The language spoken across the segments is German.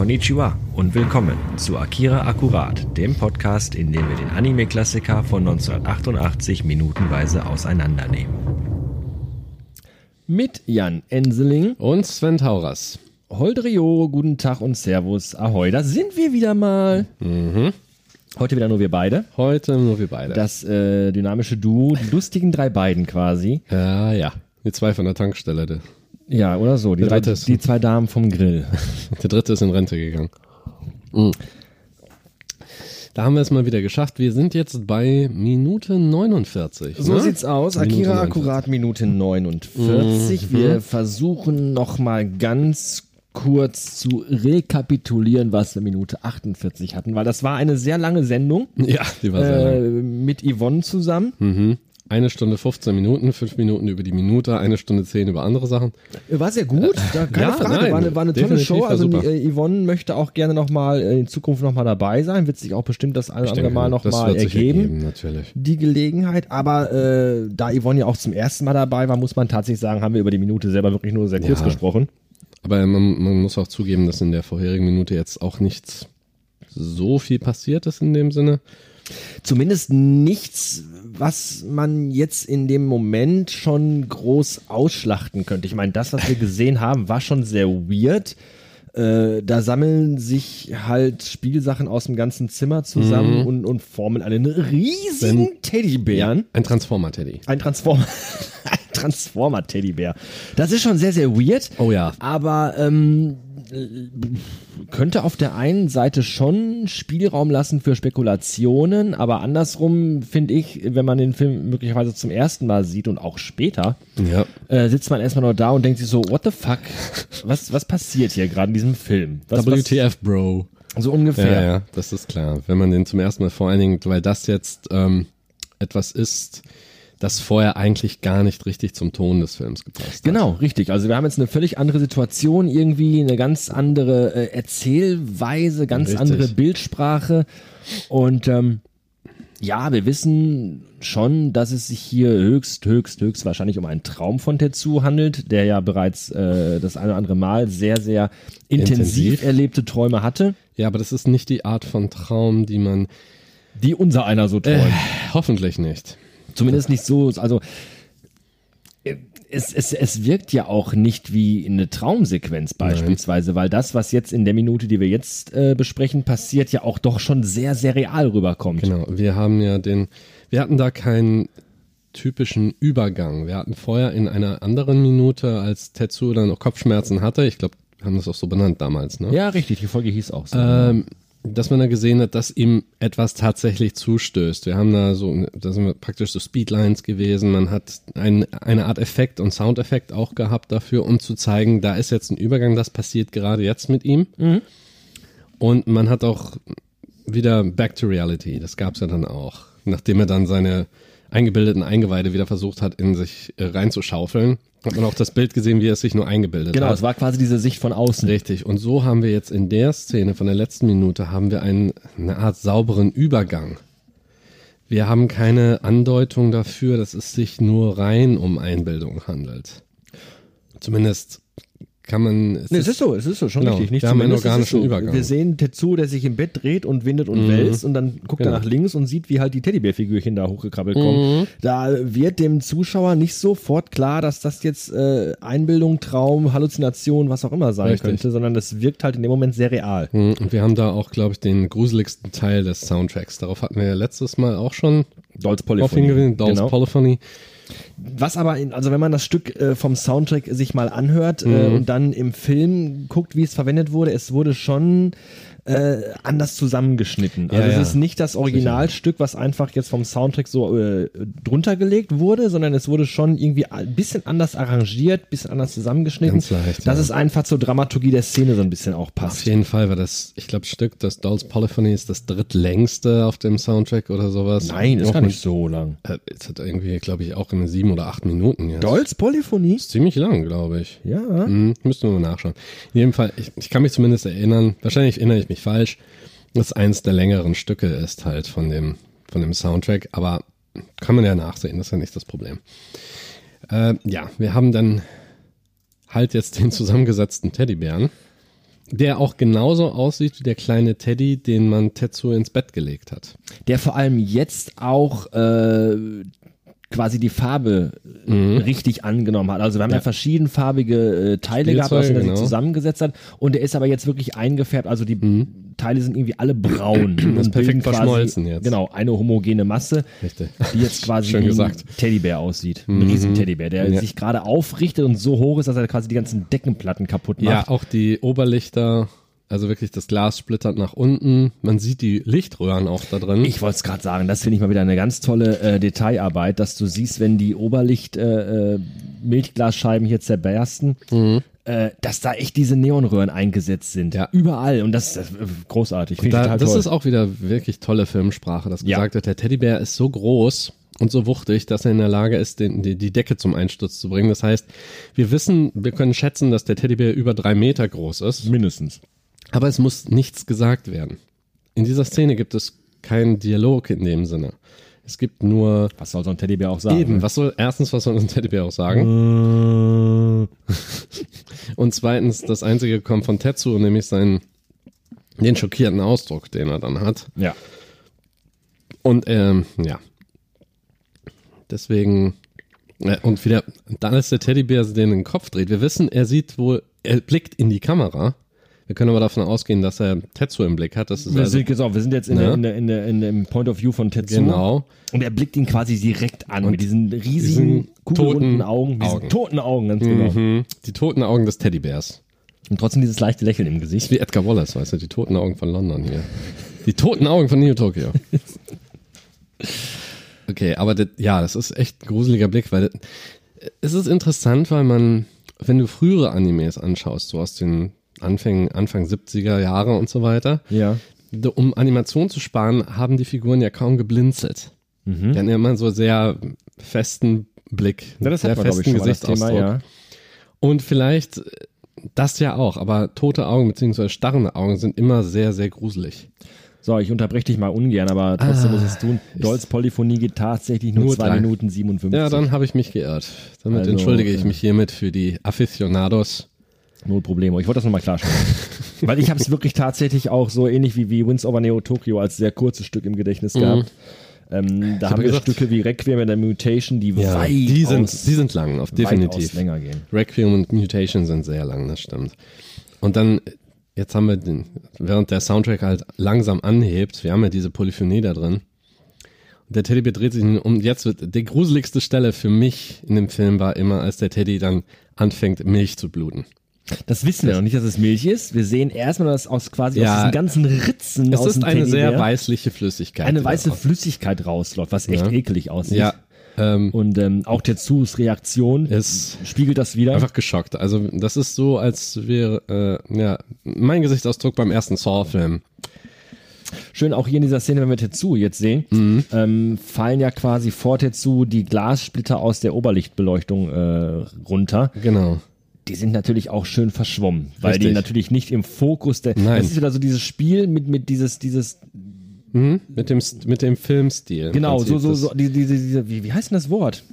Konnichiwa und willkommen zu Akira Akkurat, dem Podcast, in dem wir den Anime-Klassiker von 1988 minutenweise auseinandernehmen. Mit Jan Enseling und Sven Tauras. Holdrio, guten Tag und Servus, Ahoi, da sind wir wieder mal. Mhm. Heute wieder nur wir beide. Heute nur wir beide. Das äh, dynamische Duo, die lustigen drei beiden quasi. Ja, ja. Die zwei von der Tankstelle. Der, Ja, oder so. Die, drei, die zwei Damen vom Grill. der dritte ist in Rente gegangen. Mhm. Da haben wir es mal wieder geschafft. Wir sind jetzt bei Minute 49. So ne? sieht's aus. Minute Akira 49. akkurat Minute 49. Wir versuchen noch mal ganz kurz zu rekapitulieren, was wir Minute 48 hatten, weil das war eine sehr lange Sendung Ja, die war sehr äh, lang. mit Yvonne zusammen. Mhm. Eine Stunde 15 Minuten, fünf Minuten über die Minute, eine Stunde 10 über andere Sachen. War sehr gut, da, keine ja, Frage. nein, war, eine, war eine tolle Show. Also äh, Yvonne möchte auch gerne noch mal äh, in Zukunft noch mal dabei sein. Wird sich auch bestimmt das eine oder andere Mal noch das mal wird sich ergeben. natürlich. die Gelegenheit, aber äh, da Yvonne ja auch zum ersten Mal dabei war, muss man tatsächlich sagen, haben wir über die Minute selber wirklich nur sehr kurz Ja. gesprochen. Aber man, man muss auch zugeben, dass in der vorherigen Minute jetzt auch nichts so viel passiert ist in dem Sinne. Zumindest nichts, was man jetzt in dem Moment schon groß ausschlachten könnte. Ich meine, das, was wir gesehen haben, war schon sehr weird. Äh, da sammeln sich halt Spielsachen aus dem ganzen Zimmer zusammen und, und formen einen riesigen Wenn- Teddybären. Ein Transformer-Teddy. Ein Transformer, ein Transformer-Teddybär. Das ist schon sehr, sehr weird. Oh ja. Aber ähm, könnte auf der einen Seite schon Spielraum lassen für Spekulationen, aber andersrum finde ich, wenn man den Film möglicherweise zum ersten Mal sieht und auch später, Ja. äh, sitzt man erstmal nur da und denkt sich so, what the fuck? Was, was passiert hier gerade in diesem Film? Was, WTF, Bro. Was, so ungefähr. Ja, ja, das ist klar. Wenn man den zum ersten Mal vor allen Dingen, weil das jetzt ähm, etwas ist, das vorher eigentlich gar nicht richtig zum Ton des Films gepasst hat. Genau, richtig. Also wir haben jetzt eine völlig andere Situation, irgendwie eine ganz andere äh, Erzählweise, ganz Richtig. andere Bildsprache. Und ähm, ja, wir wissen schon, dass es sich hier höchst, höchst, höchst wahrscheinlich um einen Traum von Tetsu handelt, der ja bereits äh, das eine oder andere Mal sehr, sehr intensiv, Intensiv. erlebte Träume hatte, Ja, aber das ist nicht die Art von Traum, die man die unser einer so träumt. äh, hoffentlich nicht. Zumindest nicht so, also äh, es, es, es wirkt ja auch nicht wie eine Traumsequenz beispielsweise, weil das, was jetzt in der Minute, die wir jetzt äh, besprechen, passiert, ja auch doch schon sehr, sehr real rüberkommt. Genau, wir haben ja den, wir hatten da keinen typischen Übergang. Wir hatten vorher in einer anderen Minute, als Tetsu dann noch Kopfschmerzen hatte, ich glaube, wir haben das auch so benannt damals, ne? Ja, richtig, die Folge hieß auch so. ähm, dass man da gesehen hat, dass ihm etwas tatsächlich zustößt. Wir haben da so, da sind wir praktisch so Speedlines gewesen. Man hat ein, eine Art Effekt und Soundeffekt auch gehabt dafür, um zu zeigen, da ist jetzt ein Übergang, das passiert gerade jetzt mit ihm. Und man hat auch wieder Back to Reality, das gab's ja dann auch. Nachdem er dann seine eingebildeten Eingeweide wieder versucht hat, in sich äh, reinzuschaufeln, hat man auch das Bild gesehen, wie er es sich nur eingebildet genau, hat. es war quasi diese Sicht von außen. Richtig. Und so haben wir jetzt in der Szene von der letzten Minute haben wir einen, eine Art sauberen Übergang. Wir haben keine Andeutung dafür, dass es sich nur rein um Einbildung handelt. Zumindest kann man. Nee, es ist so, es ist so, schon Genau, richtig. Nicht wir haben einen es ist organischen so. Übergang. Wir sehen Tetsu, der sich im Bett dreht und windet und wälzt und dann guckt er Genau. nach links und sieht, wie halt die Teddybärfigürchen da hochgekrabbelt kommen. Da wird dem Zuschauer nicht sofort klar, dass das jetzt äh, Einbildung, Traum, Halluzination, was auch immer sein Richtig. könnte, sondern das wirkt halt in dem Moment sehr real. Mhm, Und wir haben da auch, glaube ich, den gruseligsten Teil des Soundtracks. Darauf hatten wir ja letztes Mal auch schon Dolls Polyphony. Dolls Genau. Polyphony. Was aber, in, also wenn man das Stück äh, vom Soundtrack sich mal anhört äh, und dann im Film guckt, wie es verwendet wurde, es wurde schon äh, anders zusammengeschnitten. Also Ja, es ja. ist nicht das Originalstück, was einfach jetzt vom Soundtrack so äh, drunter gelegt wurde, sondern es wurde schon irgendwie ein bisschen anders arrangiert, bisschen anders zusammengeschnitten, Ganz leicht, dass ja. es einfach zur Dramaturgie der Szene so ein bisschen auch Auf passt. jeden Fall war das, ich glaube, Stück, das Dolls Polyphony ist das drittlängste auf dem Soundtrack oder sowas. Nein, ist Noch gar nicht so lang. Äh, Es hat irgendwie, glaube ich, auch in sieben oder acht Minuten jetzt. Dolls Polyphonie? Ist ziemlich lang, glaube ich. Ja. Mhm, müssten wir mal nachschauen. In jedem Fall, ich, ich kann mich zumindest erinnern, wahrscheinlich erinnere ich mich falsch, dass eins der längeren Stücke ist halt von dem, von dem Soundtrack, aber kann man ja nachsehen, das ist ja nicht das Problem. Äh, ja, wir haben dann halt jetzt den zusammengesetzten Teddybären. der auch genauso aussieht wie der kleine Teddy, den man Tetsuo ins Bett gelegt hat. Der vor allem jetzt auch äh, quasi die Farbe Mhm. richtig angenommen hat. Also wir haben ja, verschiedenfarbige äh, Teile gehabt, aus denen er genau. sich zusammengesetzt hat. Und der ist aber jetzt wirklich eingefärbt. Also die Teile sind irgendwie alle braun. Das und Mhm. perfekt bilden quasi, verschmolzen jetzt. Genau, eine homogene Masse, Richtig. die jetzt quasi Schön wie ein gesagt. Mhm. Teddybär aussieht. Ein riesen Teddybär, der Ja. sich gerade aufrichtet und so hoch ist, dass er quasi die ganzen Deckenplatten kaputt Ja, macht. auch die Oberlichter, also wirklich das Glas splittert nach unten. Man sieht die Lichtröhren auch da drin. Ich wollte es gerade sagen, das finde ich mal wieder eine ganz tolle äh, Detailarbeit, dass du siehst, wenn die Oberlicht äh, äh, hier zerbersten, äh, dass da echt diese Neonröhren eingesetzt sind. Ja. Überall. Und das ist äh, großartig. Da, das toll. ist auch wieder wirklich tolle Filmsprache, dass Ja. gesagt wird, der Teddybär ist so groß und so wuchtig, dass er in der Lage ist, den, die, die Decke zum Einsturz zu bringen. Das heißt, wir wissen, wir können schätzen, dass der Teddybär über drei Meter groß ist, mindestens. Aber es muss nichts gesagt werden. In dieser Szene gibt es keinen Dialog in dem Sinne. Es gibt nur Was soll so ein Teddybär auch sagen? eben, was soll erstens, was soll ein Teddybär auch sagen? Äh, Und zweitens, das einzige kommt von Tetsuo, nämlich seinen, den schockierten Ausdruck, den er dann hat. ja. Und ähm, ja. Deswegen. Äh, und wieder, dann ist der Teddybär, der den Kopf dreht. Wir wissen, er sieht wohl, er blickt in die Kamera. Wir können aber davon ausgehen, dass er Tetsuo im Blick hat. Das ist Wir, also, sind, genau, wir sind jetzt in, Ne? der, in, der, in, der, in dem Point of View von Tetsuo. genau. Und er blickt ihn quasi direkt an mit diesen riesigen, toten Augen. Diesen Augen. toten Augen, ganz genau. Mhm. Die toten Augen des Teddybärs. Und trotzdem dieses leichte Lächeln im Gesicht. Wie Edgar Wallace, weißt du, die toten Augen von London hier. Die toten Augen von Neo Tokyo. Okay, aber das, ja, das ist echt ein gruseliger Blick, weil das, es ist interessant, weil man, wenn du frühere Animes anschaust, so aus den Anfängen, Anfang 70er Jahre und so weiter, Ja. um Animation zu sparen, haben die Figuren ja kaum geblinzelt. Die hatten ja immer so sehr festen Blick, Mhm. ja das sehr hat man, ich, festen mal das Thema, Gesichtsausdruck. ja. Und vielleicht äh, das ja auch, aber tote Augen bzw. starrende Augen sind immer sehr, sehr gruselig. So, ich unterbreche dich mal ungern, aber trotzdem muss ich es tun. Dolls Polyphonie geht tatsächlich nur, Nur 2 drei. Minuten 57. Ja, dann habe ich mich geirrt. Damit Also, entschuldige ich ja. mich hiermit für die Aficionados. Null Problemo. Ich wollte das nochmal klarstellen. Weil ich habe es wirklich tatsächlich auch so ähnlich wie, wie Winds Over Neo Tokyo als sehr kurzes Stück im Gedächtnis gehabt. Ähm, da hab haben wir gesagt- Stücke wie Requiem in der Mutation, die weit die sind, aus, die sind lang, auf definitiv. länger gehen. Requiem und Mutation sind sehr lang, das stimmt. Und dann, jetzt haben wir den, während der Soundtrack halt langsam anhebt, wir haben ja diese Polyphonie da drin. Und der Teddy dreht sich um, jetzt wird, die gruseligste Stelle für mich in dem Film war immer, als der Teddy dann anfängt, Milch zu bluten. Das wissen wir noch nicht, dass es Milch ist. Wir sehen erstmal, dass aus quasi Ja. aus diesen ganzen Ritzen Es ist eine sehr weißliche Flüssigkeit. eine weiße raus- Flüssigkeit rausläuft, was echt Ja. eklig aussieht. Ja, ähm, Und ähm, auch Tetsus Reaktion ist spiegelt das wieder. einfach geschockt. Also das ist so, als wäre, äh, ja, mein Gesichtsausdruck beim ersten Saw-Film. Schön auch hier in dieser Szene, wenn wir Tetsu jetzt sehen, Mhm. ähm, fallen ja quasi vor Tetsu die Glassplitter aus der Oberlichtbeleuchtung äh, runter. Genau. Die sind natürlich auch schön verschwommen, weil die Richtig. natürlich nicht im Fokus der. Nein. Das ist wieder so dieses Spiel mit mit dieses dieses Mhm. Mit dem, mit dem Filmstil. genau Prinzip. so so so diese diese, diese wie, wie heißt denn das Wort?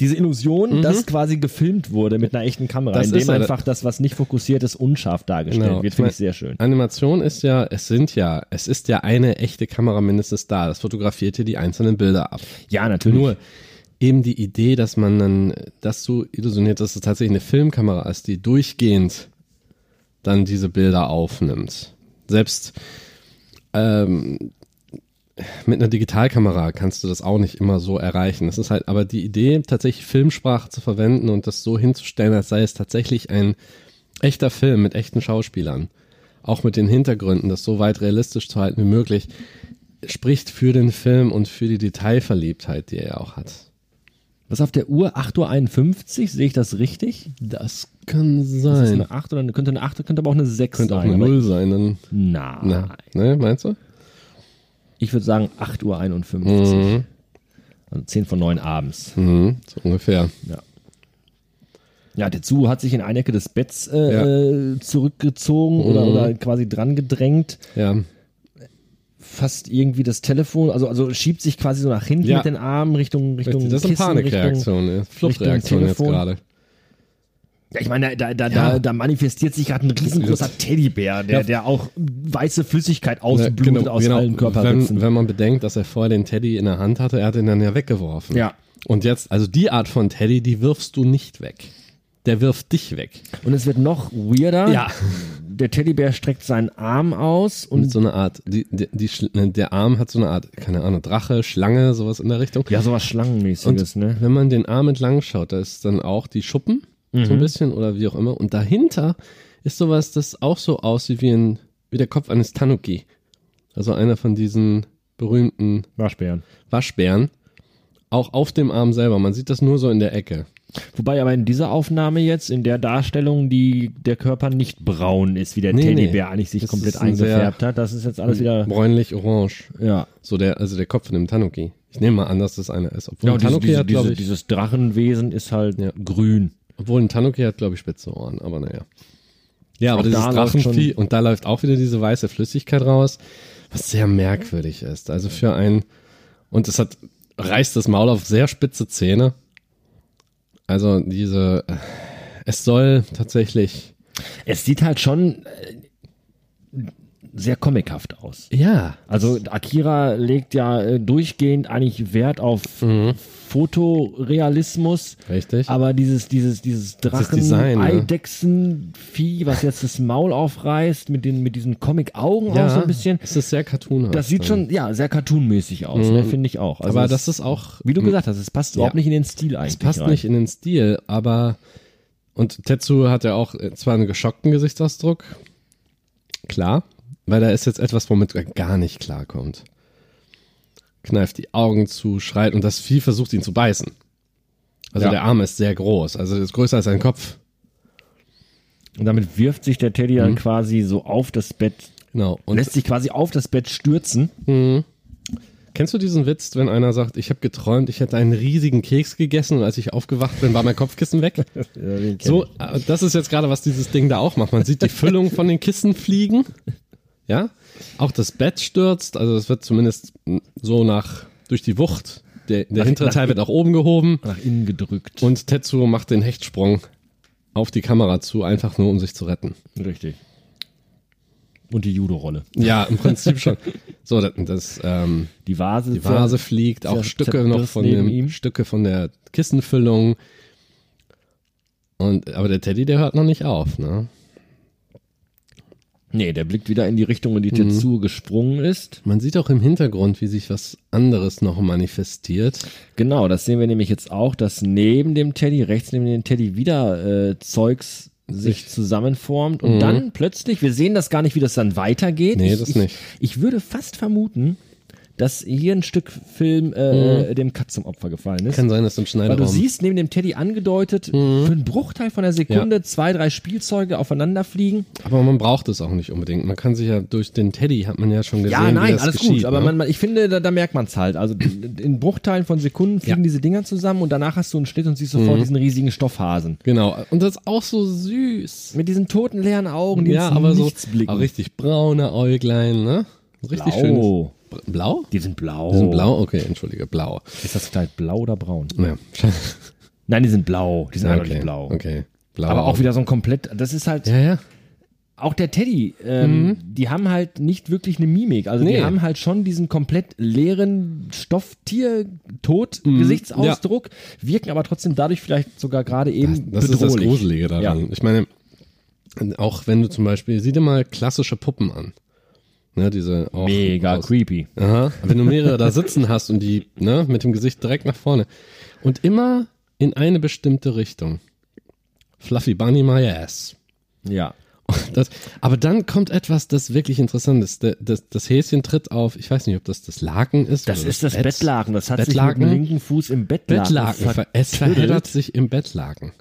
Diese Illusion, dass quasi gefilmt wurde mit einer echten Kamera, Mhm. Das indem einfach das, was nicht fokussiert ist, unscharf dargestellt Genau. wird, finde ich sehr schön. Animation ist ja, es sind ja, es ist ja eine echte Kamera mindestens da. Das fotografiert hier die einzelnen Bilder ab. Ja, natürlich. Nur eben die Idee, dass man dann das so illusioniert, dass es tatsächlich eine Filmkamera ist, die durchgehend dann diese Bilder aufnimmt. Selbst ähm, mit einer Digitalkamera kannst du das auch nicht immer so erreichen. Das ist halt aber die Idee, tatsächlich Filmsprache zu verwenden und das so hinzustellen, als sei es tatsächlich ein echter Film mit echten Schauspielern. Auch mit den Hintergründen, das so weit realistisch zu halten wie möglich, spricht für den Film und für die Detailverliebtheit, die er auch hat. Was auf der Uhr? 8.51 Uhr, sehe ich das richtig? Das kann Ist das sein. eine 8 oder eine, könnte eine 8, könnte aber auch eine 6 Könnte auch sein. eine aber- Null sein, dann. Nein. Na, ne, meinst du? Ich würde sagen 8.51 Uhr. Mhm. Also 10 von 9 abends. Mhm, so ungefähr. Ja. Ja, Tetsu hat sich in eine Ecke des Betts äh, äh, zurückgezogen oder, Mhm. oder quasi dran gedrängt. Ja, Fast irgendwie das Telefon, also, also schiebt sich quasi so nach hinten Ja. mit den Armen Richtung, Richtung. Das ist eine Panikreaktion? Fluchtreaktion jetzt gerade. Ja, ich meine, da, da, da, da manifestiert sich gerade ein riesengroßer Teddybär, der, Ja. der auch weiße Flüssigkeit Ja, ausblutet aus allen Körperritzen. wenn, wenn man bedenkt, dass er vorher den Teddy in der Hand hatte, er hat ihn dann ja weggeworfen. Ja. Und jetzt, also die Art von Teddy, die wirfst du nicht weg. Der wirft dich weg. Und es wird noch weirder. Ja. Der Teddybär streckt seinen Arm aus und Mit so einer Art, die, die, die, Schl- der Arm hat so eine Art, keine Ahnung, Drache, Schlange, sowas in der Richtung. ja, sowas Schlangenmäßiges, Und ne? wenn man den Arm entlang schaut, da ist dann auch die Schuppen, so Mhm. ein bisschen oder wie auch immer. Und dahinter ist sowas, das auch so aussieht wie, ein, wie der Kopf eines Tanuki. Also einer von diesen berühmten Waschbären. Waschbären. Auch auf dem Arm selber. Man sieht das nur so in der Ecke. Wobei aber in dieser Aufnahme jetzt, in der Darstellung, die der Körper nicht braun ist, wie der Nee, Teddybär nee. eigentlich sich Das komplett ein eingefärbt hat. Das ist jetzt alles wieder, Bräunlich-orange. ja. So der, also der Kopf von dem Tanuki. Ich nehme mal an, dass das einer ist. Obwohl Ja, ein Tanuki diese, hat, glaube diese, ich, dieses Drachenwesen ist halt Ja. grün. obwohl ein Tanuki hat, glaube ich, spitze Ohren, aber naja. Ja, aber Auch dieses Drachenvieh, und da läuft auch wieder diese weiße Flüssigkeit raus, was sehr merkwürdig ist. Also für ein, und es hat, reißt das Maul auf sehr spitze Zähne. Also diese, äh, es soll tatsächlich, Es sieht halt schon äh, sehr comichaft aus. ja, Also Akira legt ja äh, durchgehend eigentlich Wert auf Mhm. Fotorealismus. richtig. Aber dieses, dieses, dieses Das Design, Drachen, ne? Eidechsenvieh, was jetzt das Maul aufreißt, mit den, mit diesen Comic-Augen auch so ein bisschen. es ist sehr cartoonhaft. Das sieht schon, ja, sehr cartoonmäßig aus, ne, finde ich auch. Also Mhm. aber es- das ist auch, wie du gesagt hast, es passt überhaupt nicht in den Stil eigentlich. Es passt rein. nicht in den Stil, aber und Tetsu hat ja auch äh, zwar einen geschockten Gesichtsausdruck, klar, weil da ist jetzt etwas, womit er gar nicht klarkommt. Kneift die Augen zu, schreit und das Vieh versucht ihn zu beißen. Also Ja. der Arm ist sehr groß, also ist größer als sein Kopf. Und damit wirft sich der Teddy Mhm. dann quasi so auf das Bett, Genau. Und lässt sich quasi auf das Bett stürzen. kennst du diesen Witz, wenn einer sagt, ich habe geträumt, ich hätte einen riesigen Keks gegessen und als ich aufgewacht bin, war mein Kopfkissen weg? So, äh, das ist jetzt gerade, was dieses Ding da auch macht. Man sieht die Füllung von den Kissen fliegen. Ja. Auch das Bett stürzt. Also es wird zumindest so nach, durch die Wucht. Der, der hintere Teil wird nach oben gehoben. nach innen gedrückt. Und Tetsuo macht den Hechtsprung auf die Kamera zu, einfach nur um sich zu retten. Richtig. Und die Judo-Rolle. Ja, im Prinzip schon. So, das, das ähm, Die Vase. Die Vase fliegt, auch Stücke noch von dem, ihm. Stücke von der Kissenfüllung. Und, aber der Teddy, der hört noch nicht auf, ne? Nee, der blickt wieder in die Richtung, in die Mhm. Tetsuo gesprungen ist. Man sieht auch im Hintergrund, wie sich was anderes noch manifestiert. Genau, das sehen wir nämlich jetzt auch, dass neben dem Teddy, rechts neben dem Teddy wieder äh, Zeugs sich zusammenformt und dann plötzlich, wir sehen das gar nicht, wie das dann weitergeht. Mhm. Nee, ich, das ich, nicht. Ich würde fast vermuten, dass hier ein Stück Film äh, dem Cut zum Opfer gefallen ist. Mhm. Kann sein, dass im Weil du Schneiderraum. siehst neben dem Teddy angedeutet, Mhm. für einen Bruchteil von der Sekunde zwei, drei Spielzeuge aufeinander fliegen. aber man braucht es auch nicht unbedingt. Man kann sich ja durch den Teddy, hat man ja schon gesehen, Ja, wie nein, das alles geschieht, gut. Aber ne? man, man, ich finde, da, da merkt man es halt. Also in Bruchteilen von Sekunden fliegen Ja. diese Dinger zusammen und danach hast du einen Schnitt und siehst sofort Mhm. diesen riesigen Stoffhasen. Genau. Und das ist auch so süß. Mit diesen toten leeren Augen, die ja, aber so Nichts blicken. auch richtig braune Äuglein, ne? Richtig schön. Blau. Die sind blau. Die sind blau? Okay, entschuldige, blau. Ist das Kleid blau oder braun? Ja. Nein, die sind blau. Die sind okay. eindeutig blau. Okay. Blau. Aber auch wieder so ein komplett, das ist halt, Ja, ja. auch der Teddy, ähm, die haben halt nicht wirklich eine Mimik. Also Nee. die haben halt schon diesen komplett leeren Stofftier-Tot-Gesichtsausdruck, wirken aber trotzdem dadurch vielleicht sogar gerade eben Das ist bedrohlich. das Gruselige daran. Ja. Ich meine, auch wenn du zum Beispiel, sieh dir mal klassische Puppen an. Ne, diese auch Mega aus- creepy. Aha. Wenn du mehrere da sitzen hast und die ne, mit dem Gesicht direkt nach vorne und immer in eine bestimmte Richtung. Fluffy Bunny my ass. Ja. Das, aber dann kommt etwas, das wirklich interessant ist. Das, das, das Häschen tritt auf, ich weiß nicht, ob das das Laken ist. Das ist das Bett. Bettlaken. Das hat Bettlaken? sich mit dem linken Fuß im Bettlaken, Bettlaken. ver- Es verheddert sich im Bettlaken.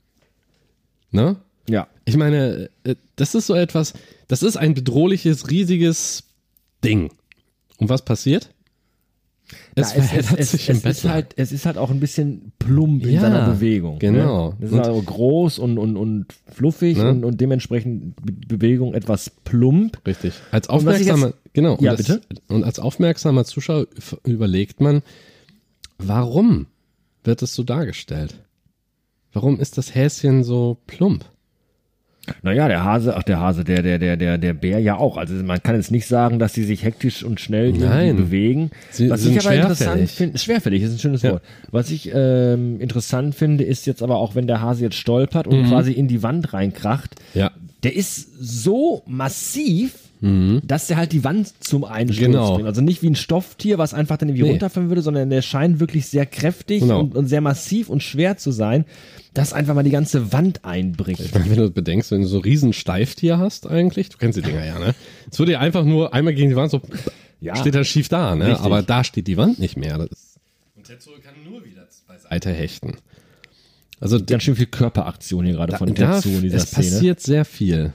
Ne? Ja. Ich meine, äh, das ist so etwas, das ist ein bedrohliches, riesiges Ding. Und was passiert? Es Na, verheddert es, sich es, im es ist halt, es ist halt auch ein bisschen plump in Ja, seiner Bewegung. genau. Ne? Es ist also groß und, und, und fluffig Ne? und, und dementsprechend Be Bewegung etwas plump. Richtig. Als aufmerksamer, jetzt- genau. und Ja, das, bitte? Und als aufmerksamer Zuschauer überlegt man, warum wird es so dargestellt? Warum ist das Häschen so plump? Naja, der Hase, ach der Hase, der, der, der, der, der Bär ja auch. Also man kann jetzt nicht sagen, dass sie sich hektisch und schnell Nein. bewegen. Sie Was ich aber interessant finde, schwerfällig ist ein schönes Ja. Wort. Was ich ähm, interessant finde, ist jetzt aber auch, wenn der Hase jetzt stolpert und quasi in die Wand reinkracht, Ja. der ist so massiv, dass der halt die Wand zum Einsturz Genau. bringt. Also nicht wie ein Stofftier, was einfach dann irgendwie Nee. runterfallen würde, sondern der scheint wirklich sehr kräftig Genau. und, und sehr massiv und schwer zu sein, dass einfach mal die ganze Wand einbricht. Ich meine, wenn du bedenkst, wenn du so riesen Steiftier hast eigentlich, du kennst die Dinger ja, ne? Es würde ja einfach nur einmal gegen die Wand so, Ja. steht er schief da, ne? Richtig. Aber da steht die Wand nicht mehr. Das ist, und Tetsuo kann nur wieder beiseite hechten. Also Ganz schön viel Körperaktion hier gerade von da, Tetsuo in dieser es Szene. passiert sehr viel.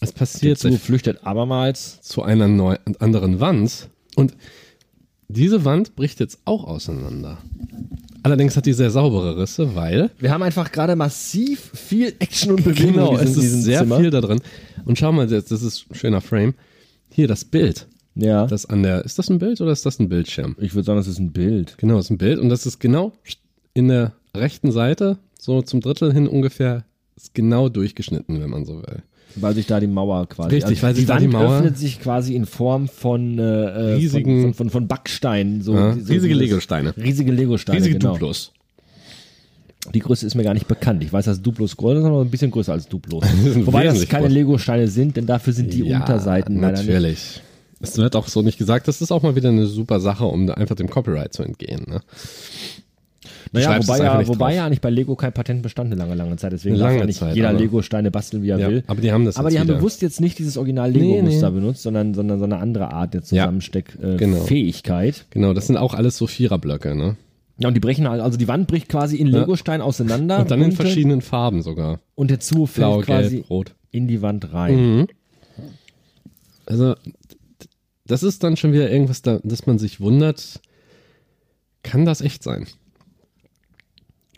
Es passiert sehr flüchtet abermals. zu einer neu, anderen Wand und diese Wand bricht jetzt auch auseinander. Allerdings hat die sehr saubere Risse, weil Wir haben einfach gerade massiv viel Action und Bewegung genau, in diesem, es ist sehr Zimmer. viel da drin. Und schau mal, das, das ist ein schöner Frame. Hier das Bild. Ja. Das an der, ist das ein Bild oder ist das ein Bildschirm? ich würde sagen, das ist ein Bild. Genau, das ist ein Bild und das ist genau in der rechten Seite, so zum Drittel hin ungefähr, ist genau durchgeschnitten, wenn man so will. Weil sich da die Mauer quasi. Also Richtig, weil sich da die Mauer- öffnet sich quasi in Form von äh, Riesigen- von, von, von, Backsteinen. So, Ja, so riesige Legosteine. Riesige Legosteine. Riesige genau. Duplos. Die Größe ist mir gar nicht bekannt. Ich weiß, dass Duplos größer sind, aber ein bisschen größer als Duplos. Wobei das keine. Legosteine sind, denn dafür sind die Unterseiten leider nicht. natürlich. Es wird auch so nicht gesagt. Das ist auch mal wieder eine super Sache, um da einfach dem Copyright zu entgehen. Ne? Naja, wobei, ja, wobei ja eigentlich bei Lego kein Patent bestand eine lange, lange Zeit. Deswegen Eine darf lange ja nicht Zeit, jeder Lego-Steine basteln, wie er Ja, will. aber die haben das Aber die haben wieder. bewusst jetzt nicht dieses Nee, Original-Lego-Muster nee. benutzt, sondern, sondern so eine andere Art der Genau. Zusammensteck-Fähigkeit. Genau, das sind auch alles so Viererblöcke. Ne? Ja, und die brechen halt, also die Wand bricht quasi in Legostein auseinander. Und dann in bunte, verschiedenen Farben sogar. Und der Zu fällt Blau, quasi gelb, rot. in die Wand rein. Mhm. Also, das ist dann schon wieder irgendwas, da, dass man sich wundert, kann das echt sein?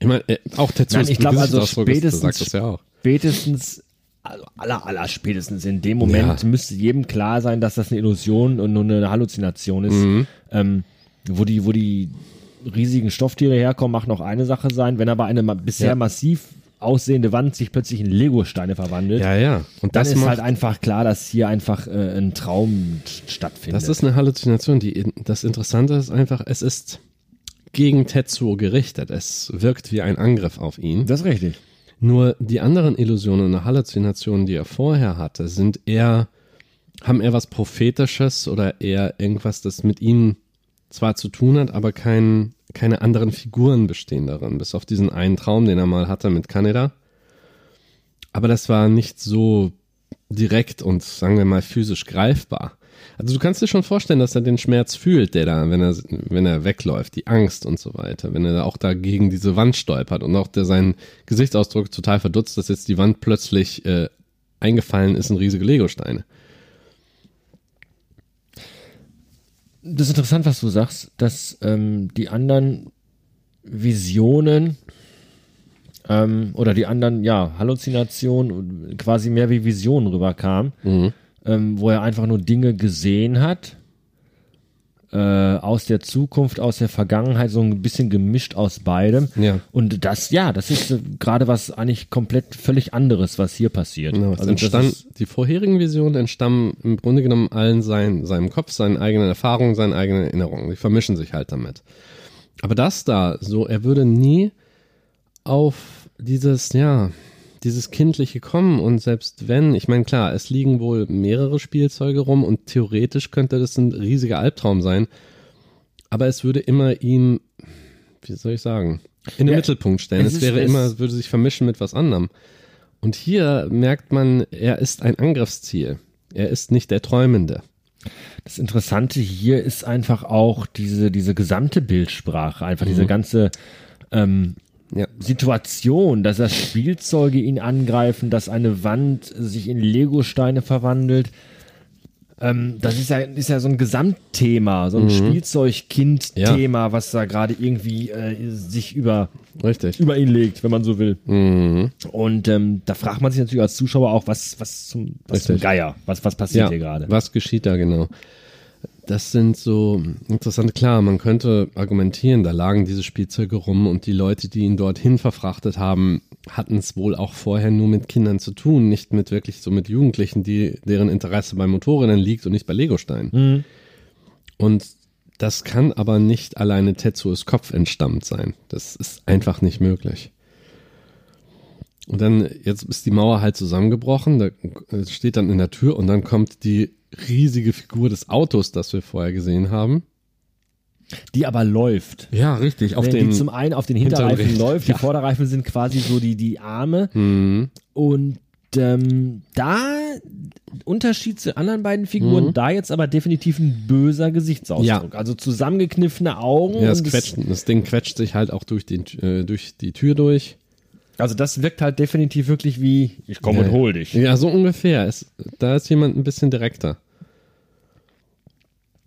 Ich meine, äh, auch Tetsuo Nein, ich glaube also spätestens, ja spätestens, also aller, aller spätestens in dem Moment Ja. müsste jedem klar sein, dass das eine Illusion und nur eine Halluzination ist. Mhm. Ähm, wo die, wo die riesigen Stofftiere herkommen, mag noch eine Sache sein. Wenn aber eine ma- bisher Ja. massiv aussehende Wand sich plötzlich in Legosteine verwandelt, Ja, ja. Und dann das ist macht, halt einfach klar, dass hier einfach äh, ein Traum stattfindet. das ist eine Halluzination. Die, das Interessante ist einfach, es ist gegen Tetsuo gerichtet. Es wirkt wie ein Angriff auf ihn. das ist richtig. Nur die anderen Illusionen und Halluzinationen, die er vorher hatte, sind eher, haben eher was Prophetisches oder eher irgendwas, das mit ihm zwar zu tun hat, aber kein, keine anderen Figuren bestehen darin, bis auf diesen einen Traum, den er mal hatte mit Kaneda. Aber das war nicht so direkt und sagen wir mal physisch greifbar. Also du kannst dir schon vorstellen, dass er den Schmerz fühlt, der da, wenn er, wenn er wegläuft, die Angst und so weiter, wenn er da auch da gegen diese Wand stolpert und auch der seinen Gesichtsausdruck total verdutzt, dass jetzt die Wand plötzlich äh, eingefallen ist in riesige Legosteine. Das ist interessant, was du sagst, dass ähm, die anderen Visionen ähm, oder die anderen, ja, Halluzinationen quasi mehr wie Visionen rüberkamen, ähm, wo er einfach nur Dinge gesehen hat äh, aus der Zukunft, aus der Vergangenheit, so ein bisschen gemischt aus beidem. Ja. Und das, ja, das ist äh, gerade was eigentlich komplett völlig anderes, was hier passiert. Es also ist, die vorherigen Visionen entstammen im Grunde genommen allen sein, seinem Kopf, seinen eigenen Erfahrungen, seinen eigenen Erinnerungen. Die vermischen sich halt damit. Aber das da, so, er würde nie auf dieses, ja, dieses kindliche kommen und selbst wenn, ich meine, klar, es liegen wohl mehrere Spielzeuge rum und theoretisch könnte das ein riesiger Albtraum sein, aber es würde immer ihm, wie soll ich sagen, in den Ja, Mittelpunkt stellen. es Es, wäre es- immer, es würde sich vermischen mit was anderem. Und hier merkt man, er ist ein Angriffsziel. Er ist nicht der Träumende. Das Interessante hier ist einfach auch diese, diese gesamte Bildsprache, einfach diese ganze ähm, Ja. Situation, dass das Spielzeuge ihn angreifen, dass eine Wand sich in Legosteine verwandelt. Ähm, das ist ja, ist ja so ein Gesamtthema, so ein Spielzeug-Kind-Thema, was da gerade irgendwie äh, sich über, Richtig. über ihn legt, wenn man so will. Mhm. Und ähm, da fragt man sich natürlich als Zuschauer auch, was, was zum, was zum. Geier, was, was passiert Ja, hier gerade? was geschieht da genau? Das sind so interessante, klar, man könnte argumentieren, da lagen diese Spielzeuge rum und die Leute, die ihn dorthin verfrachtet haben, hatten es wohl auch vorher nur mit Kindern zu tun, nicht mit wirklich so mit Jugendlichen, die, deren Interesse bei Motorrädern liegt und nicht bei Legosteinen. Mhm. Und das kann aber nicht alleine Tetsuos Kopf entstammt sein. Das ist einfach nicht möglich. Und dann, jetzt ist die Mauer halt zusammengebrochen, da steht dann in der Tür und dann kommt die riesige Figur des Autos, das wir vorher gesehen haben. Die aber läuft. Ja, richtig. Auf Wenn den, die zum einen auf den Hinterreifen Hinterreifen. läuft, die Ja. Vorderreifen sind quasi so die, die Arme. Mhm. Und ähm, da Unterschied zu anderen beiden Figuren, Mhm. da jetzt aber definitiv ein böser Gesichtsausdruck. Also zusammengekniffene Augen. ja, das, quetscht, das Ding quetscht sich halt auch durch, den, äh, durch die Tür durch. Also das wirkt halt definitiv wirklich wie, ich komme und Ja. hol dich. Ja, so ungefähr. Es, da ist jemand ein bisschen direkter.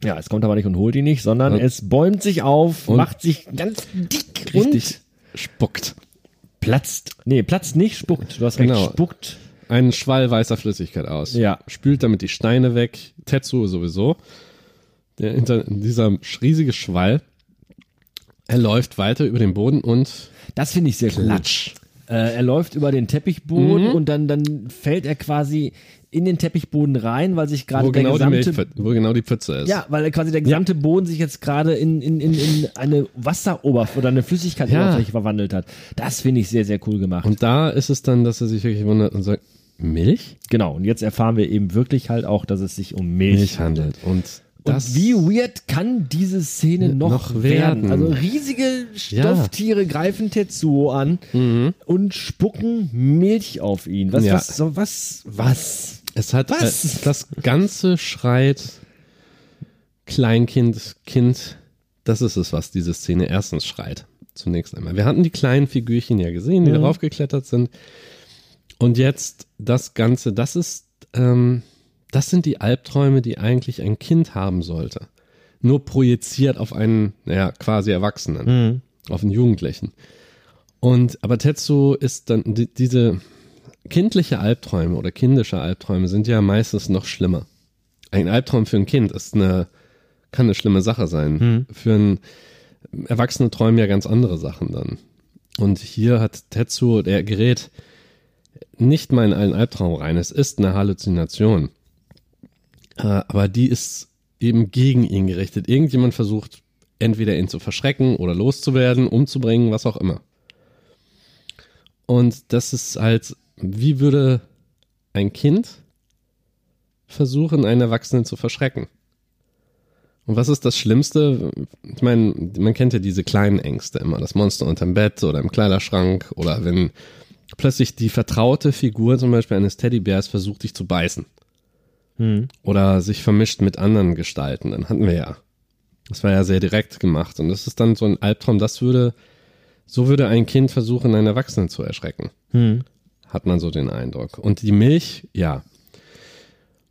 Ja, es kommt aber nicht und holt ihn nicht, sondern Und- es bäumt sich auf, Und- macht sich ganz dick Richtig spuckt. und platzt. Nee, platzt nicht, spuckt. Du hast recht, Genau. spuckt. Einen Schwall weißer Flüssigkeit aus. Ja. Spült damit die Steine weg. Tetsuo sowieso. Der hinter, dieser riesige Schwall. Er läuft weiter über den Boden und Das finde ich sehr klatsch. cool. Äh, er läuft über den Teppichboden Mhm. und dann, dann fällt er quasi in den Teppichboden rein, weil sich gerade Wo der genau, die gesamte Milch, wo genau die Pfütze ist. Ja, weil quasi der gesamte Boden sich jetzt gerade in, in, in, in eine Wasseroberfläche oder eine Flüssigkeitsoberfläche Ja. verwandelt hat. Das finde ich sehr, sehr cool gemacht. Und da ist es dann, dass er sich wirklich wundert und sagt, Milch? genau, und jetzt erfahren wir eben wirklich halt auch, dass es sich um Milch, Milch handelt. Und das Und wie weird kann diese Szene noch, Noch werden? werden. Also riesige Stofftiere greifen Tetsuo an und spucken Milch auf ihn. Was, Mhm. Ja. was, so, was, was? Es hat Was? Äh, das Ganze schreit Kleinkind, Kind. Das ist es, was diese Szene erstens schreit. Zunächst einmal. Wir hatten die kleinen Figürchen ja gesehen, die Mhm. darauf geklettert sind. Und jetzt das Ganze, das ist, ähm, das sind die Albträume, die eigentlich ein Kind haben sollte. Nur projiziert auf einen, naja, quasi Erwachsenen, auf einen Jugendlichen. Und, aber Tetsu ist dann, die, diese, kindliche Albträume oder kindische Albträume sind ja meistens noch schlimmer. Ein Albtraum für ein Kind ist eine, kann eine schlimme Sache sein. Für ein Erwachsene träumen ja ganz andere Sachen dann. Und hier hat Tetsu, der gerät nicht mal in einen Albtraum rein. Es ist eine Halluzination. Äh, aber die ist eben gegen ihn gerichtet. Irgendjemand versucht, entweder ihn zu verschrecken oder loszuwerden, umzubringen, was auch immer. Und das ist halt, wie würde ein Kind versuchen, einen Erwachsenen zu verschrecken? Und was ist das Schlimmste? Ich meine, man kennt ja diese kleinen Ängste immer, das Monster unterm Bett oder im Kleiderschrank oder wenn plötzlich die vertraute Figur zum Beispiel eines Teddybärs versucht, dich zu beißen. Oder sich vermischt mit anderen Gestalten, dann hatten wir ja. Das war ja sehr direkt gemacht und das ist dann so ein Albtraum, das würde, so würde ein Kind versuchen, einen Erwachsenen zu erschrecken. Hat man so den Eindruck. Und die Milch, ja.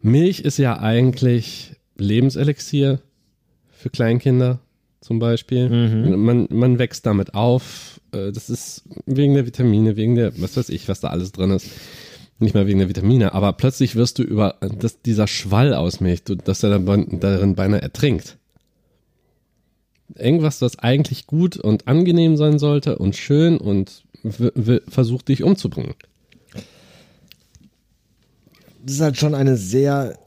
Milch ist ja eigentlich Lebenselixier für Kleinkinder zum Beispiel. Man, man wächst damit auf. Äh, Das ist wegen der Vitamine, wegen der, was weiß ich, was da alles drin ist. Nicht mal wegen der Vitamine, aber plötzlich wirst du über das, dieser Schwall aus Milch, dass er darin beinahe ertrinkt. Irgendwas, was eigentlich gut und angenehm sein sollte und schön und versucht dich umzubringen. Das ist halt schon eine sehr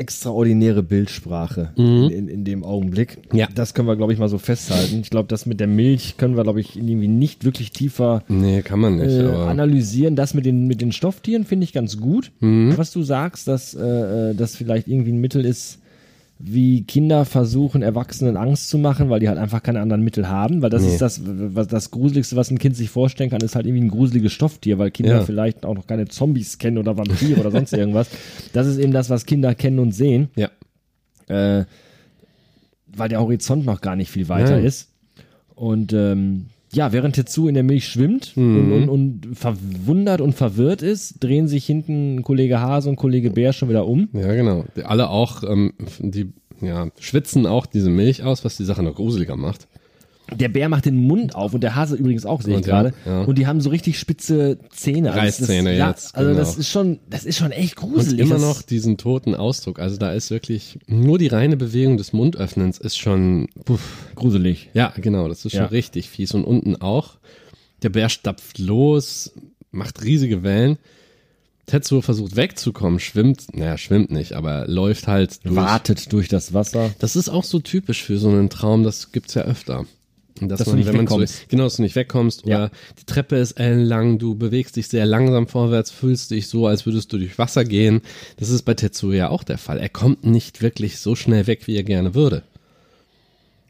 extraordinäre Bildsprache in, in, in dem Augenblick. Mhm. Ja. Das können wir, glaube ich, mal so festhalten. Ich glaube, das mit der Milch können wir, glaube ich, irgendwie nicht wirklich tiefer Nee, kann man nicht, äh, analysieren. Das mit den, mit den Stofftieren finde ich ganz gut. Mhm. Was du sagst, dass äh, das vielleicht irgendwie ein Mittel ist, wie Kinder versuchen, Erwachsenen Angst zu machen, weil die halt einfach keine anderen Mittel haben. Weil das Nee. ist das, was das Gruseligste, was ein Kind sich vorstellen kann, ist halt irgendwie ein gruseliges Stofftier, weil Kinder Ja. vielleicht auch noch keine Zombies kennen oder Vampire oder sonst irgendwas. Das ist eben das, was Kinder kennen und sehen Ja. äh, weil der Horizont noch gar nicht viel weiter Nein. ist. Und ähm, ja, während Tetsu in der Milch schwimmt Mhm. und, und, und verwundert und verwirrt ist, drehen sich hinten Kollege Hase und Kollege Bär schon wieder um. Ja, genau. Die, alle auch, ähm, die ja, schwitzen auch diese Milch aus, was die Sache noch gruseliger macht. Der Bär macht den Mund auf und der Hase übrigens auch, sehe ich Und gerade. ja. Und die haben so richtig spitze Zähne. Also das- Reißzähne ja, jetzt, Also das genau. ist schon, das ist schon echt Und gruselig. immer Das- noch diesen toten Ausdruck. Also da ist wirklich nur die reine Bewegung des Mundöffnens ist schon, puff, gruselig. ja, genau, das ist schon Ja. richtig fies. Und unten auch. Der Bär stapft los, macht riesige Wellen. Tetsuo versucht wegzukommen, schwimmt, naja, schwimmt nicht, aber läuft halt durch. Wartet durch das Wasser. Das ist auch so typisch für so einen Traum, das gibt's ja öfter. Dass, Dass du man, nicht wenn man so, wegkommst. genau, dass du nicht wegkommst oder Ja. die Treppe ist ellenlang, du bewegst dich sehr langsam vorwärts, fühlst dich so, als würdest du durch Wasser gehen. Das ist bei Tetsuo ja auch der Fall. Er kommt nicht wirklich so schnell weg, wie er gerne würde.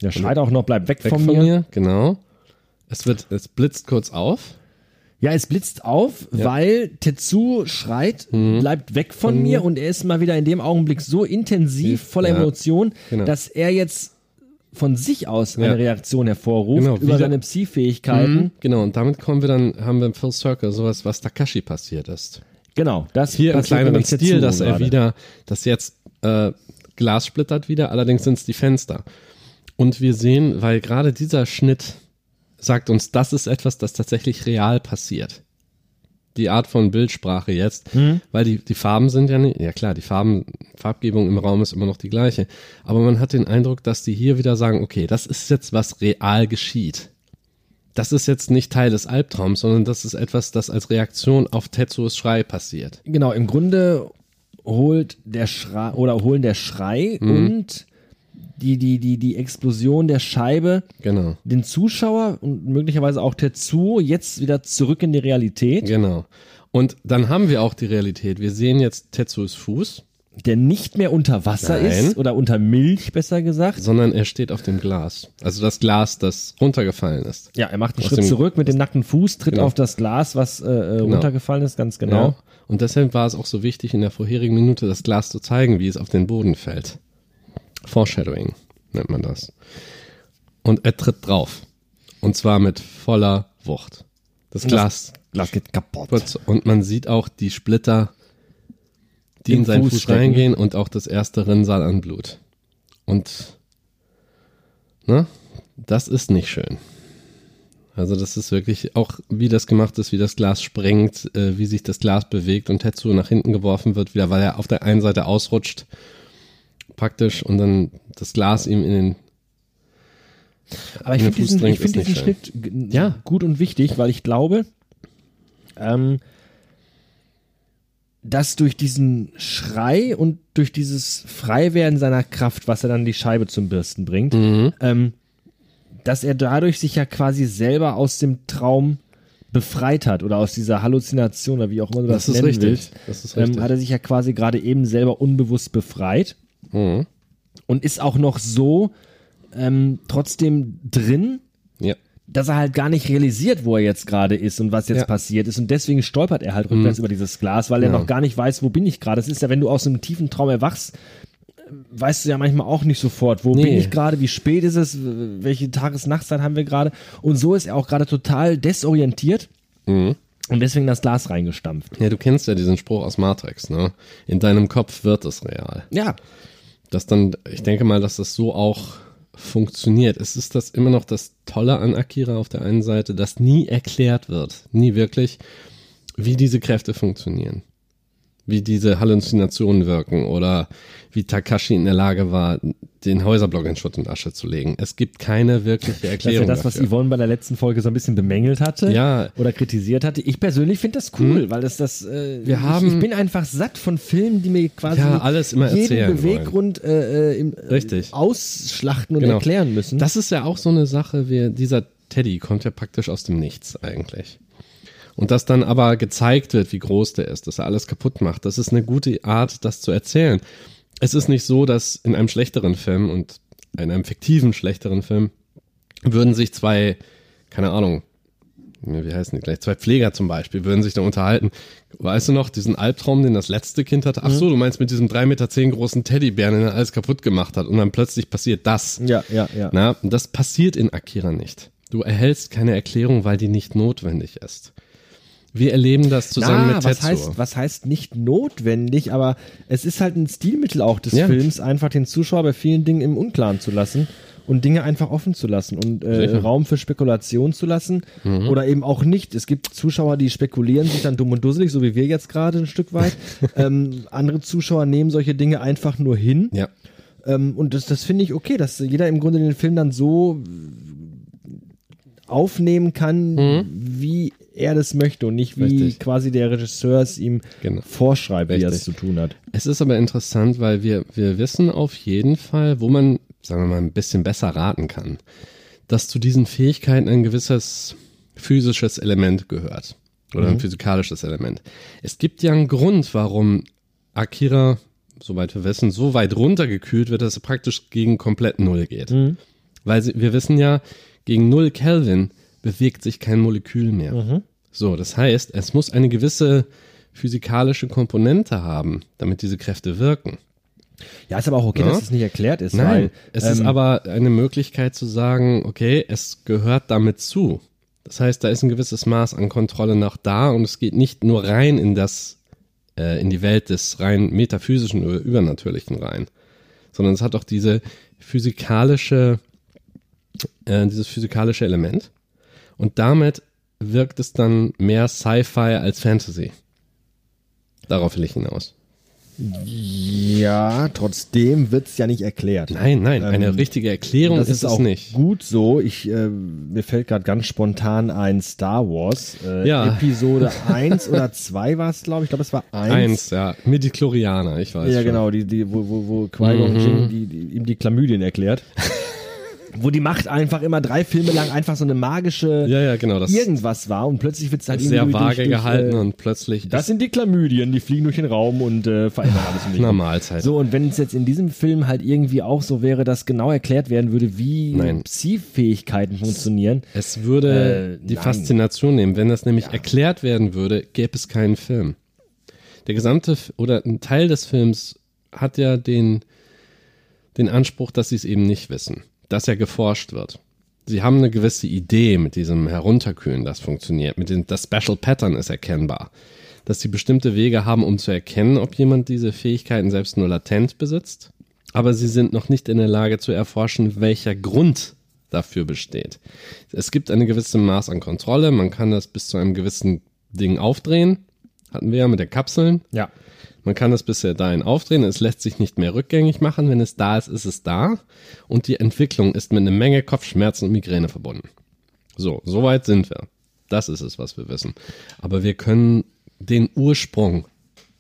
Der schreit auch noch, bleib weg, Weg von, mir. genau. Es wird, es blitzt kurz auf. Ja, es blitzt auf, weil Tetsu schreit, bleibt weg von, mir und er ist mal wieder in dem Augenblick so intensiv, voller Ja, Emotion, genau. dass er jetzt von sich aus Ja. eine Reaktion hervorruft Genau, über seine Psi-Fähigkeiten. Genau, und damit kommen wir dann, haben wir im Full Circle sowas, was Takashi passiert ist. Genau, das Hier im kleineren Stil, dass er gerade. wieder, dass jetzt äh, Glas splittert wieder, allerdings sind es die Fenster. Und wir sehen, weil gerade dieser Schnitt sagt uns, das ist etwas, das tatsächlich real passiert. Die Art von Bildsprache jetzt, Mhm. weil die, die Farben sind ja nicht, ja klar, die Farben, Farbgebung im Raum ist immer noch die gleiche. Aber man hat den Eindruck, dass die hier wieder sagen, okay, das ist jetzt was real geschieht. Das ist jetzt nicht Teil des Albtraums, sondern das ist etwas, das als Reaktion auf Tetsuos Schrei passiert. Genau, im Grunde holt der Schrei oder holen der Schrei Mhm. und die, die, die, die Explosion der Scheibe Genau. den Zuschauer und möglicherweise auch Tetsuo jetzt wieder zurück in die Realität, Genau. Und dann haben wir auch die Realität. Wir sehen jetzt Tetsuos Fuß, der nicht mehr unter Wasser Nein. ist oder unter Milch, besser gesagt. sondern er steht auf dem Glas. Also das Glas, das runtergefallen ist. Ja, er macht einen Aus Schritt zurück mit dem nackten Fuß, tritt Genau. auf das Glas, was äh, äh, runtergefallen ist, ganz genau. Ja. Und deshalb war es auch so wichtig, in der vorherigen Minute das Glas zu zeigen, wie es auf den Boden fällt. Foreshadowing nennt man das. Und er tritt drauf. Und zwar mit voller Wucht. Das Glas Glas geht kaputt. und man sieht auch die Splitter, die in seinen Fuß Fuß, reingehen und auch das erste Rinnsal an Blut. Und ne, das ist nicht schön. Also das ist wirklich auch, wie das gemacht ist, wie das Glas sprengt, äh, wie sich das Glas bewegt und Tetsuo nach hinten geworfen wird, wieder, weil er auf der einen Seite ausrutscht, praktisch, und dann das Glas ihm in den Aber ich finde diesen, ich find ist diesen Schnitt Ja. gut und wichtig, weil ich glaube, ähm, dass durch diesen Schrei und durch dieses Freiwerden seiner Kraft, was er dann die Scheibe zum Bürsten bringt, Mhm. ähm, dass er dadurch sich ja quasi selber aus dem Traum befreit hat oder aus dieser Halluzination oder wie auch immer du das, Das ist nennen richtig. willst, Das ist ähm, richtig. hat er sich ja quasi gerade eben selber unbewusst befreit Mhm. und ist auch noch so ähm, trotzdem drin, Ja. dass er halt gar nicht realisiert, wo er jetzt gerade ist und was jetzt Ja. passiert ist. Und deswegen stolpert er halt rückwärts über dieses Glas, weil er Ja. noch gar nicht weiß, wo bin ich gerade. Das ist ja, wenn du aus einem tiefen Traum erwachst, weißt du ja manchmal auch nicht sofort, wo Nee. bin ich gerade, wie spät ist es, welche Tages-Nachtzeit haben wir gerade. Und so ist er auch gerade total desorientiert Mhm. und deswegen das Glas reingestampft. Ja, du kennst ja diesen Spruch aus Matrix, ne? In deinem Kopf wird es real. Ja, dass dann, ich denke mal, dass das so auch funktioniert. Es ist das immer noch das Tolle an Akira auf der einen Seite, dass nie erklärt wird, nie wirklich, wie diese Kräfte funktionieren. Wie diese Halluzinationen wirken oder wie Takashi in der Lage war, den Häuserblock in Schutt und Asche zu legen. Es gibt keine wirkliche das ist ja Erklärung. das, was dafür. Yvonne bei der letzten Folge so ein bisschen bemängelt hatte. Ja. Hm. oder kritisiert hatte. Ich persönlich finde das cool, weil das das. Äh, Wir ich, haben- ich bin einfach satt von Filmen, die mir quasi Ja, alles immer jeden Beweggrund äh, äh, im, äh, Richtig. ausschlachten und Genau. erklären müssen. Das ist ja auch so eine Sache, wie dieser Teddy kommt ja praktisch aus dem Nichts eigentlich. Und dass dann aber gezeigt wird, wie groß der ist, dass er alles kaputt macht, das ist eine gute Art, das zu erzählen. Es ist nicht so, dass in einem schlechteren Film und in einem fiktiven schlechteren Film würden sich zwei, keine Ahnung, wie heißen die gleich, zwei Pfleger zum Beispiel, würden sich da unterhalten. Weißt du noch, diesen Albtraum, den das letzte Kind hatte? Ach so, du meinst mit diesem drei Meter zehn großen Teddybären, den er alles kaputt gemacht hat und dann plötzlich passiert das. ja, ja, ja. Na, das passiert in Akira nicht. Du erhältst keine Erklärung, weil die nicht notwendig ist. Wir erleben das zusammen Na, mit was Tetsuo. heißt, was heißt nicht notwendig, aber es ist halt ein Stilmittel auch des Ja. Films, einfach den Zuschauer bei vielen Dingen im Unklaren zu lassen. und Dinge einfach offen zu lassen und äh. Raum für Spekulation zu lassen oder eben auch nicht. Es gibt Zuschauer, die spekulieren sich dann dumm und dusselig, so wie wir jetzt gerade ein Stück weit. ähm, andere Zuschauer nehmen solche Dinge einfach nur hin. Ja. Ähm, und das, das finde ich okay, dass jeder im Grunde den Film dann so aufnehmen kann, wie er das möchte und nicht wie Richtig. quasi der Regisseur es ihm Genau. vorschreibt, wie er es Richtig. zu tun hat. Es ist aber interessant, weil wir, wir wissen auf jeden Fall, wo man, sagen wir mal, ein bisschen besser raten kann, dass zu diesen Fähigkeiten ein gewisses physisches Element gehört. Oder ein physikalisches Element. Es gibt ja einen Grund, warum Akira, soweit wir wissen, so weit runtergekühlt wird, dass er praktisch gegen komplett Null geht. Weil sie, wir wissen ja, gegen Null Kelvin bewegt sich kein Molekül mehr. So, das heißt, es muss eine gewisse physikalische Komponente haben, damit diese Kräfte wirken. Ja, ist aber auch okay, Ja. dass es nicht erklärt ist, Nein, weil es ist ähm, aber eine Möglichkeit zu sagen, okay, es gehört damit zu. Das heißt, da ist ein gewisses Maß an Kontrolle noch da und es geht nicht nur rein in das, äh, in die Welt des rein metaphysischen oder übernatürlichen rein, sondern es hat auch diese physikalische, äh, dieses physikalische Element und damit wirkt es dann mehr Sci-Fi als Fantasy. Darauf will ich hinaus. ja, trotzdem wird's ja nicht erklärt. Nein, nein, eine Ähm, richtige Erklärung das ist, ist es auch nicht. gut so. Ich, äh, mir fällt gerade ganz spontan ein Star Wars. Äh, Ja. Episode 1 oder 2 war es, glaube ich. Ich glaube, es war 1. Eins, ja. Midichlorianer, ich weiß. Ja, schon. genau, die, die, wo, wo, wo Qui-Gon Mhm. Jinn die, die, ihm die Chlamydien erklärt. wo die Macht einfach immer drei Filme lang einfach so eine magische Ja, ja, genau. Das irgendwas war und plötzlich wird es halt sehr durch- vage durch, gehalten äh, und plötzlich Das sind die Chlamydien, die fliegen durch den Raum und äh, verändern alles na herum. Mahlzeit. So, und wenn es jetzt in diesem Film halt irgendwie auch so wäre, dass genau erklärt werden würde, wie. Psi-Fähigkeiten funktionieren. Es würde Äh, die nein. Faszination nehmen. Wenn das nämlich erklärt werden würde, gäbe es keinen Film. Der gesamte oder ein Teil des Films hat ja den, den Anspruch, dass sie es eben nicht wissen, dass ja geforscht wird. Sie haben eine gewisse Idee mit diesem Herunterkühlen, das funktioniert. Mit dem, das Special Pattern ist erkennbar. Dass sie bestimmte Wege haben, um zu erkennen, ob jemand diese Fähigkeiten selbst nur latent besitzt. Aber sie sind noch nicht in der Lage zu erforschen, welcher Grund dafür besteht. Es gibt eine gewisse Maß an Kontrolle. Man kann das bis zu einem gewissen Ding aufdrehen. Hatten wir ja mit den Kapseln. Ja. Man kann das bis dahin aufdrehen. Es lässt sich nicht mehr rückgängig machen. Wenn es da ist, ist es da. Und die Entwicklung ist mit einer Menge Kopfschmerzen und Migräne verbunden. So, soweit sind wir. Das ist es, was wir wissen. Aber wir können den Ursprung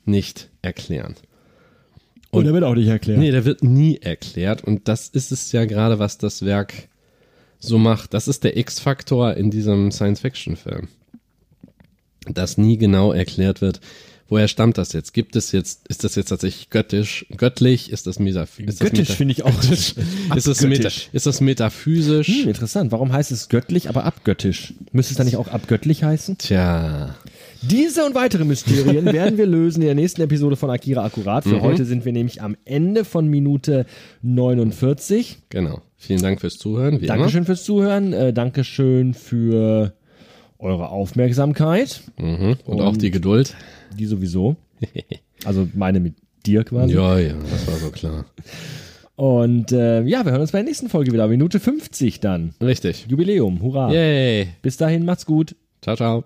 nicht erklären. Und er wird auch nicht erklärt. Nee, der wird nie erklärt. Und das ist es ja gerade, was das Werk so macht. Das ist der X-Faktor in diesem Science-Fiction-Film. Dass nie genau erklärt wird, woher stammt das jetzt? Gibt es jetzt, ist das jetzt tatsächlich göttisch, göttlich? Ist das metaphysisch? Ist das Göttisch meta- finde ich auch. ist, das meta ist das metaphysisch? Hm, interessant. Warum heißt es göttlich, aber abgöttisch? Müsste es dann nicht auch abgöttlich heißen? Tja, Diese und weitere Mysterien werden wir lösen in der nächsten Episode von Akira Akkurat. Mhm. Für heute sind wir nämlich am Ende von Minute 49. genau. Vielen Dank fürs Zuhören. Wie Dankeschön fürs Zuhören. Äh, Dankeschön für eure Aufmerksamkeit. Mhm. Und, auch die Geduld. Die sowieso. Also meine mit dir quasi. Ja, ja, das war so klar. Und äh, ja, wir hören uns bei der nächsten Folge wieder. Minute 50 dann. Richtig. Jubiläum. Hurra. Yay. Bis dahin, macht's gut. Ciao, ciao.